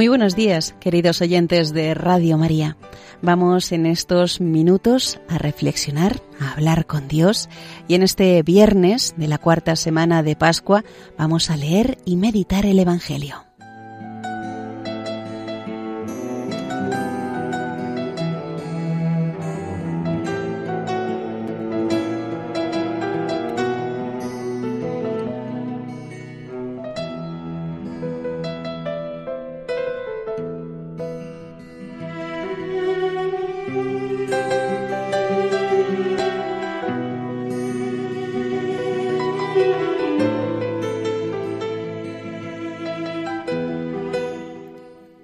Muy buenos días, queridos oyentes de Radio María. Vamos en estos minutos a reflexionar, a hablar con Dios y en este viernes de la cuarta semana de Pascua vamos a leer y meditar el Evangelio.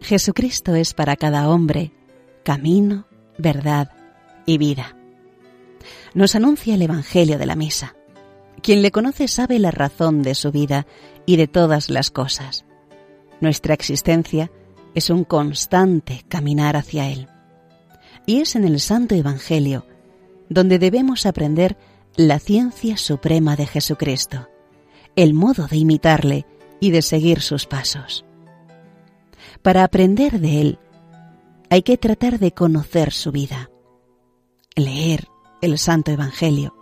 Jesucristo es para cada hombre camino, verdad y vida. Nos anuncia el Evangelio de la Misa. Quien le conoce sabe la razón de su vida y de todas las cosas. Nuestra existencia es un constante caminar hacia Él. Y es en el Santo Evangelio donde debemos aprender la ciencia suprema de Jesucristo, el modo de imitarle y de seguir sus pasos. Para aprender de Él, hay que tratar de conocer su vida, leer el Santo Evangelio,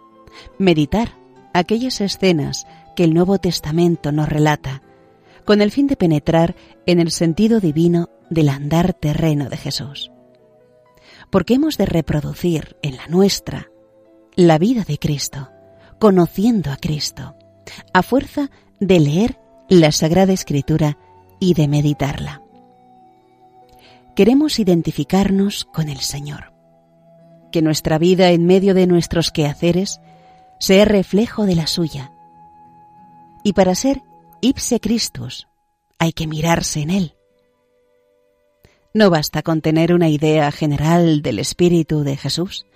meditar aquellas escenas que el Nuevo Testamento nos relata, con el fin de penetrar en el sentido divino del andar terreno de Jesús. Porque hemos de reproducir en la nuestra la vida de Cristo, conociendo a Cristo, a fuerza de leer la Sagrada Escritura y de meditarla queremos identificarnos con el Señor. Que nuestra vida en medio de nuestros quehaceres sea reflejo de la suya. Y para ser ipse Christus hay que mirarse en Él. No basta con tener una idea general del Espíritu de Jesús,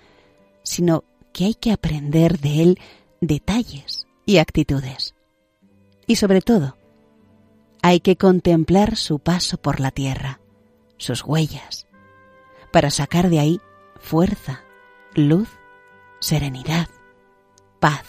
sino que hay que aprender de Él detalles y actitudes. Y sobre todo, hay que contemplar su paso por la tierra sus huellas, para sacar de ahí fuerza, luz, serenidad, paz.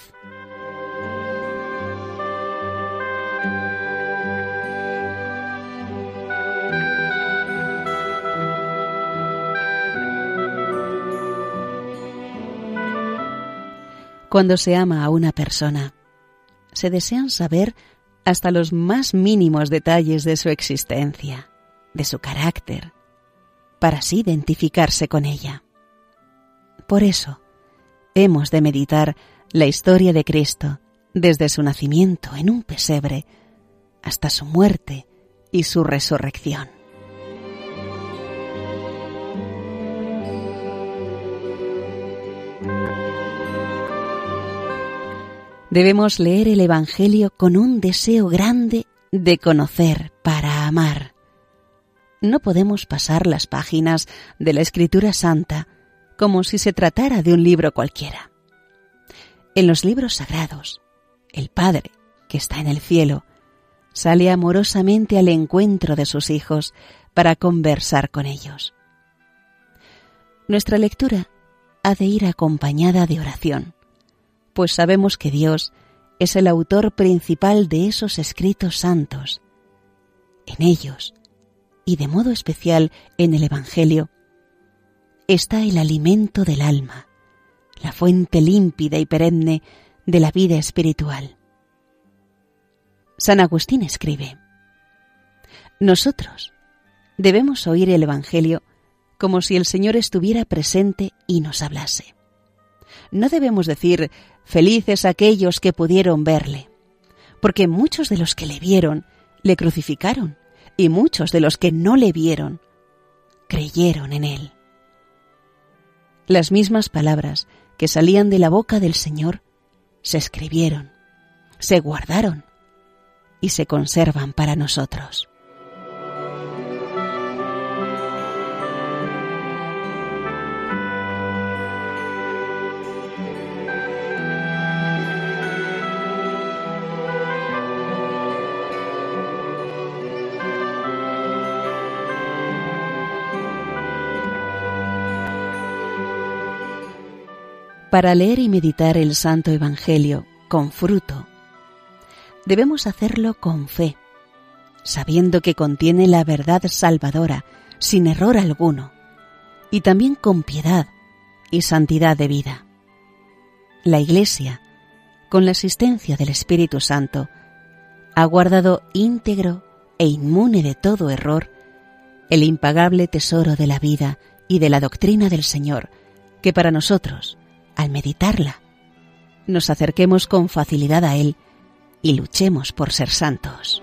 Cuando se ama a una persona, se desean saber hasta los más mínimos detalles de su existencia de su carácter, para así identificarse con ella. Por eso, hemos de meditar la historia de Cristo desde su nacimiento en un pesebre hasta su muerte y su resurrección. Debemos leer el Evangelio con un deseo grande de conocer para amar no podemos pasar las páginas de la Escritura Santa como si se tratara de un libro cualquiera. En los libros sagrados, el Padre, que está en el cielo, sale amorosamente al encuentro de sus hijos para conversar con ellos. Nuestra lectura ha de ir acompañada de oración, pues sabemos que Dios es el autor principal de esos escritos santos. En ellos y de modo especial en el Evangelio, está el alimento del alma, la fuente límpida y perenne de la vida espiritual. San Agustín escribe, Nosotros debemos oír el Evangelio como si el Señor estuviera presente y nos hablase. No debemos decir felices aquellos que pudieron verle, porque muchos de los que le vieron le crucificaron y muchos de los que no le vieron creyeron en él. Las mismas palabras que salían de la boca del Señor se escribieron, se guardaron y se conservan para nosotros. Para leer y meditar el Santo Evangelio con fruto, debemos hacerlo con fe, sabiendo que contiene la verdad salvadora, sin error alguno, y también con piedad y santidad de vida. La Iglesia, con la asistencia del Espíritu Santo, ha guardado íntegro e inmune de todo error el impagable tesoro de la vida y de la doctrina del Señor, que para nosotros, al meditarla, nos acerquemos con facilidad a Él y luchemos por ser santos.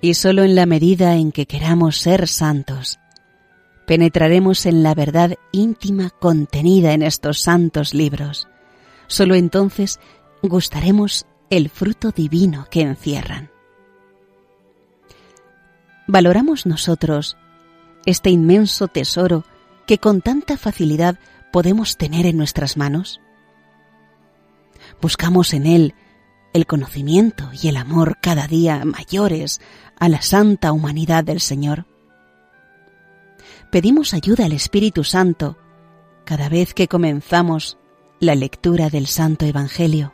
y sólo en la medida en que queramos ser santos, penetraremos en la verdad íntima contenida en estos santos libros. Sólo entonces gustaremos el fruto divino que encierran. ¿Valoramos nosotros este inmenso tesoro que con tanta facilidad podemos tener en nuestras manos? Buscamos en él el conocimiento y el amor cada día mayores a la santa humanidad del Señor. Pedimos ayuda al Espíritu Santo cada vez que comenzamos la lectura del Santo Evangelio.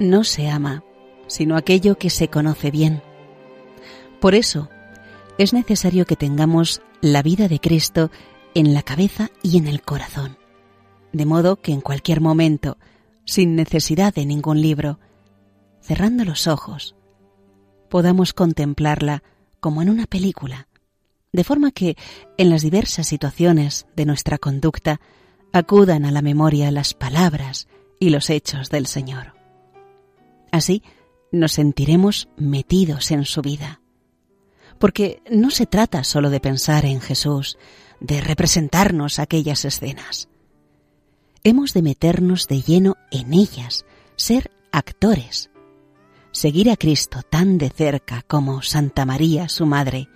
No se ama, sino aquello que se conoce bien. Por eso, es necesario que tengamos la vida de Cristo en la cabeza y en el corazón, de modo que en cualquier momento, sin necesidad de ningún libro, cerrando los ojos, podamos contemplarla como en una película, de forma que en las diversas situaciones de nuestra conducta acudan a la memoria las palabras y los hechos del Señor. Así nos sentiremos metidos en su vida. Porque no se trata solo de pensar en Jesús, de representarnos aquellas escenas. Hemos de meternos de lleno en ellas, ser actores, seguir a Cristo tan de cerca como Santa María, su madre,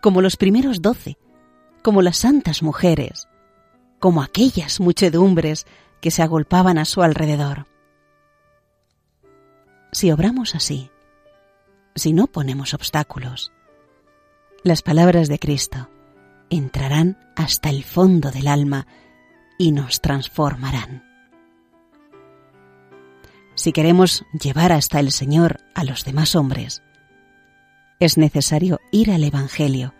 como los primeros doce, como las santas mujeres, como aquellas muchedumbres que se agolpaban a su alrededor si obramos así, si no ponemos obstáculos, las palabras de Cristo entrarán hasta el fondo del alma y nos transformarán. Si queremos llevar hasta el Señor a los demás hombres, es necesario ir al Evangelio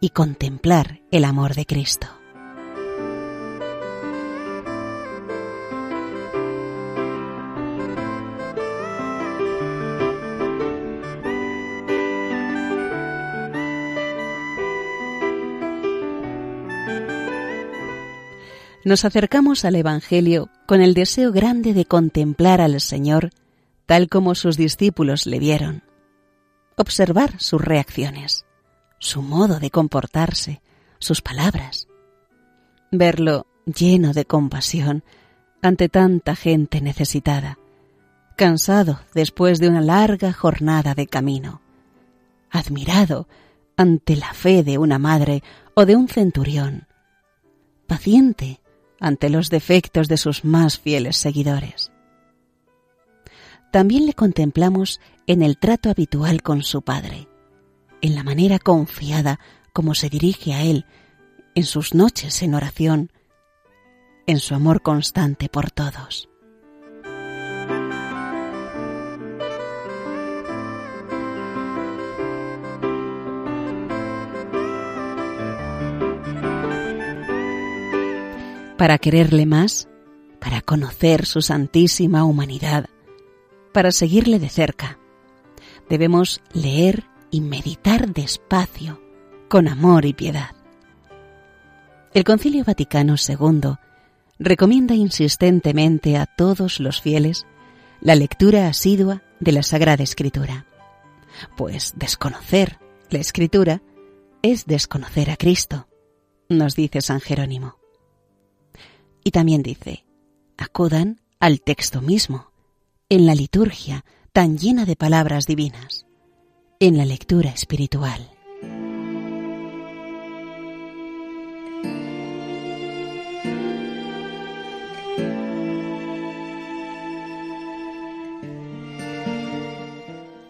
y contemplar el amor de Cristo. Nos acercamos al Evangelio con el deseo grande de contemplar al Señor tal como sus discípulos le vieron, observar sus reacciones, su modo de comportarse, sus palabras, verlo lleno de compasión ante tanta gente necesitada, cansado después de una larga jornada de camino, admirado ante la fe de una madre o de un centurión, paciente ante los defectos de sus más fieles seguidores. También le contemplamos en el trato habitual con su Padre, en la manera confiada como se dirige a Él, en sus noches en oración, en su amor constante por todos. Para quererle más, para conocer su santísima humanidad, para seguirle de cerca. Debemos leer y meditar despacio, con amor y piedad. El Concilio Vaticano II recomienda insistentemente a todos los fieles la lectura asidua de la Sagrada Escritura, pues desconocer la Escritura es desconocer a Cristo, nos dice San Jerónimo. Y también dice, acudan al texto mismo, en la liturgia tan llena de palabras divinas, en la lectura espiritual.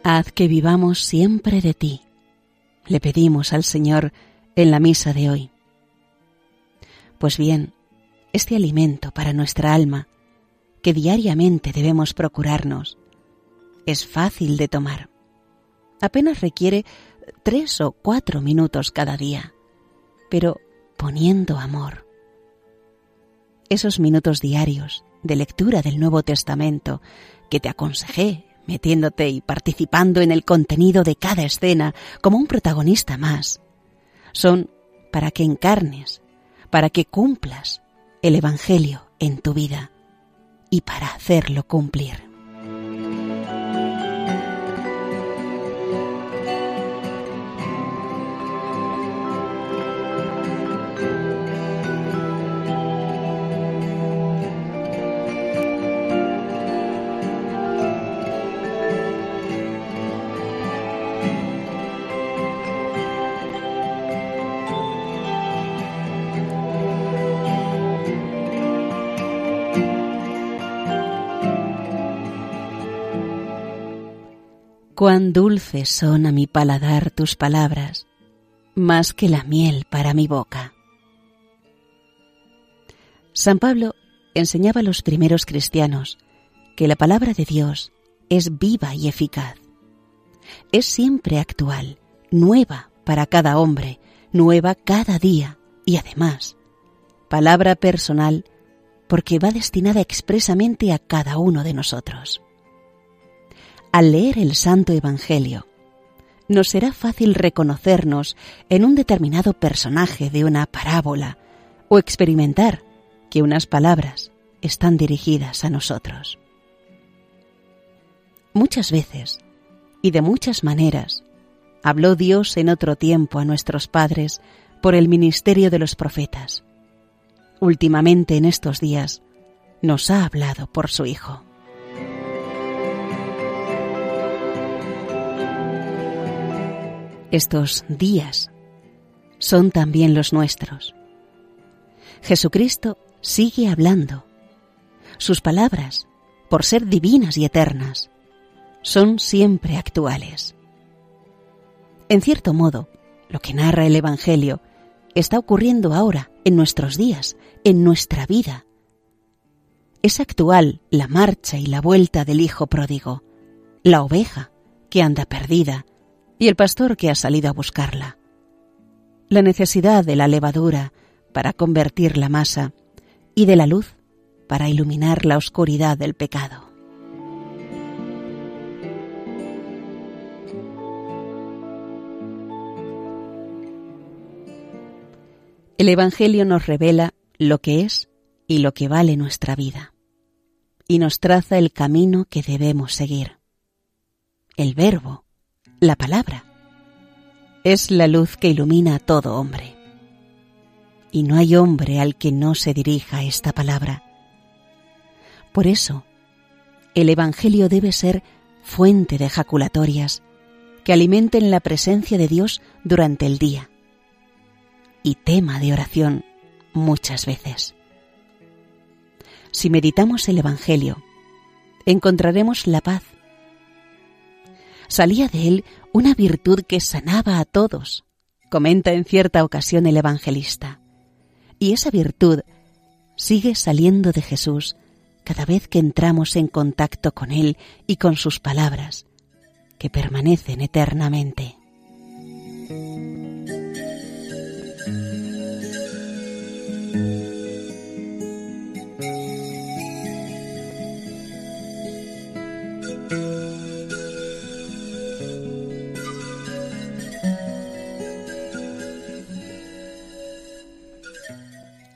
Haz que vivamos siempre de ti, le pedimos al Señor en la misa de hoy. Pues bien, este alimento para nuestra alma, que diariamente debemos procurarnos, es fácil de tomar. Apenas requiere tres o cuatro minutos cada día, pero poniendo amor. Esos minutos diarios de lectura del Nuevo Testamento que te aconsejé metiéndote y participando en el contenido de cada escena como un protagonista más. Son para que encarnes, para que cumplas el Evangelio en tu vida y para hacerlo cumplir. Cuán dulces son a mi paladar tus palabras, más que la miel para mi boca. San Pablo enseñaba a los primeros cristianos que la palabra de Dios es viva y eficaz. Es siempre actual, nueva para cada hombre, nueva cada día y además, palabra personal porque va destinada expresamente a cada uno de nosotros al leer el Santo Evangelio, nos será fácil reconocernos en un determinado personaje de una parábola o experimentar que unas palabras están dirigidas a nosotros. Muchas veces y de muchas maneras habló Dios en otro tiempo a nuestros padres por el ministerio de los profetas. Últimamente en estos días nos ha hablado por su Hijo. Estos días son también los nuestros. Jesucristo sigue hablando. Sus palabras, por ser divinas y eternas, son siempre actuales. En cierto modo, lo que narra el Evangelio está ocurriendo ahora, en nuestros días, en nuestra vida. Es actual la marcha y la vuelta del Hijo pródigo, la oveja que anda perdida, y el pastor que ha salido a buscarla. La necesidad de la levadura para convertir la masa y de la luz para iluminar la oscuridad del pecado. El Evangelio nos revela lo que es y lo que vale nuestra vida, y nos traza el camino que debemos seguir. El Verbo, la palabra. Es la luz que ilumina a todo hombre. Y no hay hombre al que no se dirija esta palabra. Por eso, el Evangelio debe ser fuente de ejaculatorias que alimenten la presencia de Dios durante el día y tema de oración muchas veces. Si meditamos el Evangelio, encontraremos la paz salía de él una virtud que sanaba a todos, comenta en cierta ocasión el evangelista. Y esa virtud sigue saliendo de Jesús cada vez que entramos en contacto con Él y con sus palabras, que permanecen eternamente.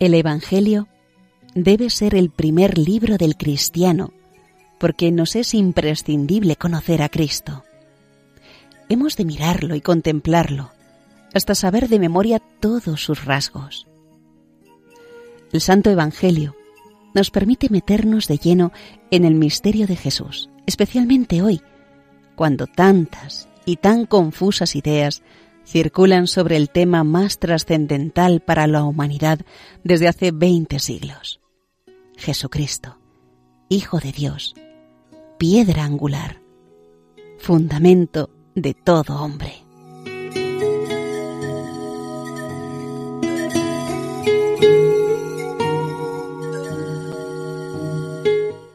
El Evangelio debe ser el primer libro del cristiano, porque nos es imprescindible conocer a Cristo. Hemos de mirarlo y contemplarlo, hasta saber de memoria todos sus rasgos. El Santo Evangelio nos permite meternos de lleno en el misterio de Jesús, especialmente hoy, cuando tantas y tan confusas ideas circulan sobre el tema más trascendental para la humanidad desde hace veinte siglos. Jesucristo, Hijo de Dios, piedra angular, fundamento de todo hombre.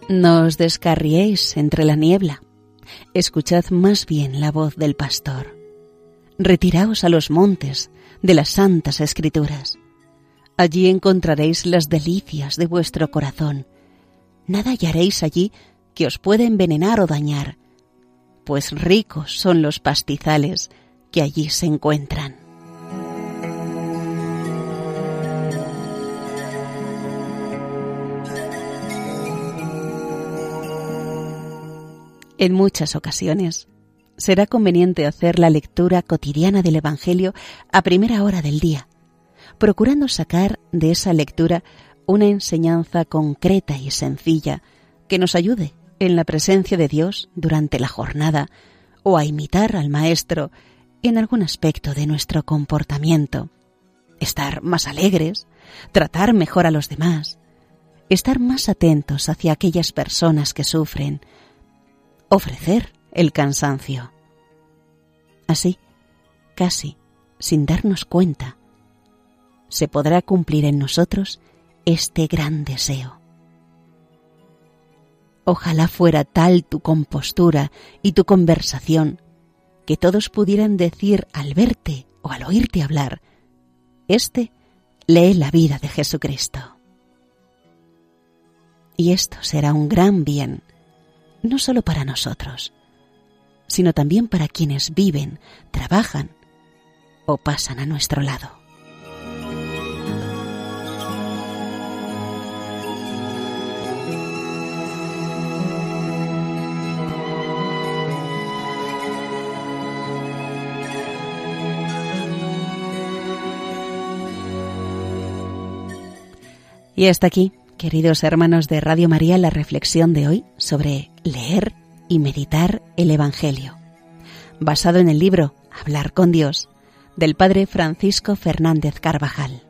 No os descarriéis entre la niebla, escuchad más bien la voz del pastor. Retiraos a los montes de las santas escrituras. Allí encontraréis las delicias de vuestro corazón. Nada hallaréis allí que os pueda envenenar o dañar, pues ricos son los pastizales que allí se encuentran. En muchas ocasiones será conveniente hacer la lectura cotidiana del Evangelio a primera hora del día, procurando sacar de esa lectura una enseñanza concreta y sencilla que nos ayude en la presencia de Dios durante la jornada o a imitar al Maestro en algún aspecto de nuestro comportamiento. Estar más alegres, tratar mejor a los demás, estar más atentos hacia aquellas personas que sufren, ofrecer el cansancio. Así, casi sin darnos cuenta, se podrá cumplir en nosotros este gran deseo. Ojalá fuera tal tu compostura y tu conversación que todos pudieran decir al verte o al oírte hablar, Este lee la vida de Jesucristo. Y esto será un gran bien no solo para nosotros, sino también para quienes viven, trabajan o pasan a nuestro lado. Y hasta aquí Queridos hermanos de Radio María, la reflexión de hoy sobre leer y meditar el Evangelio, basado en el libro Hablar con Dios del Padre Francisco Fernández Carvajal.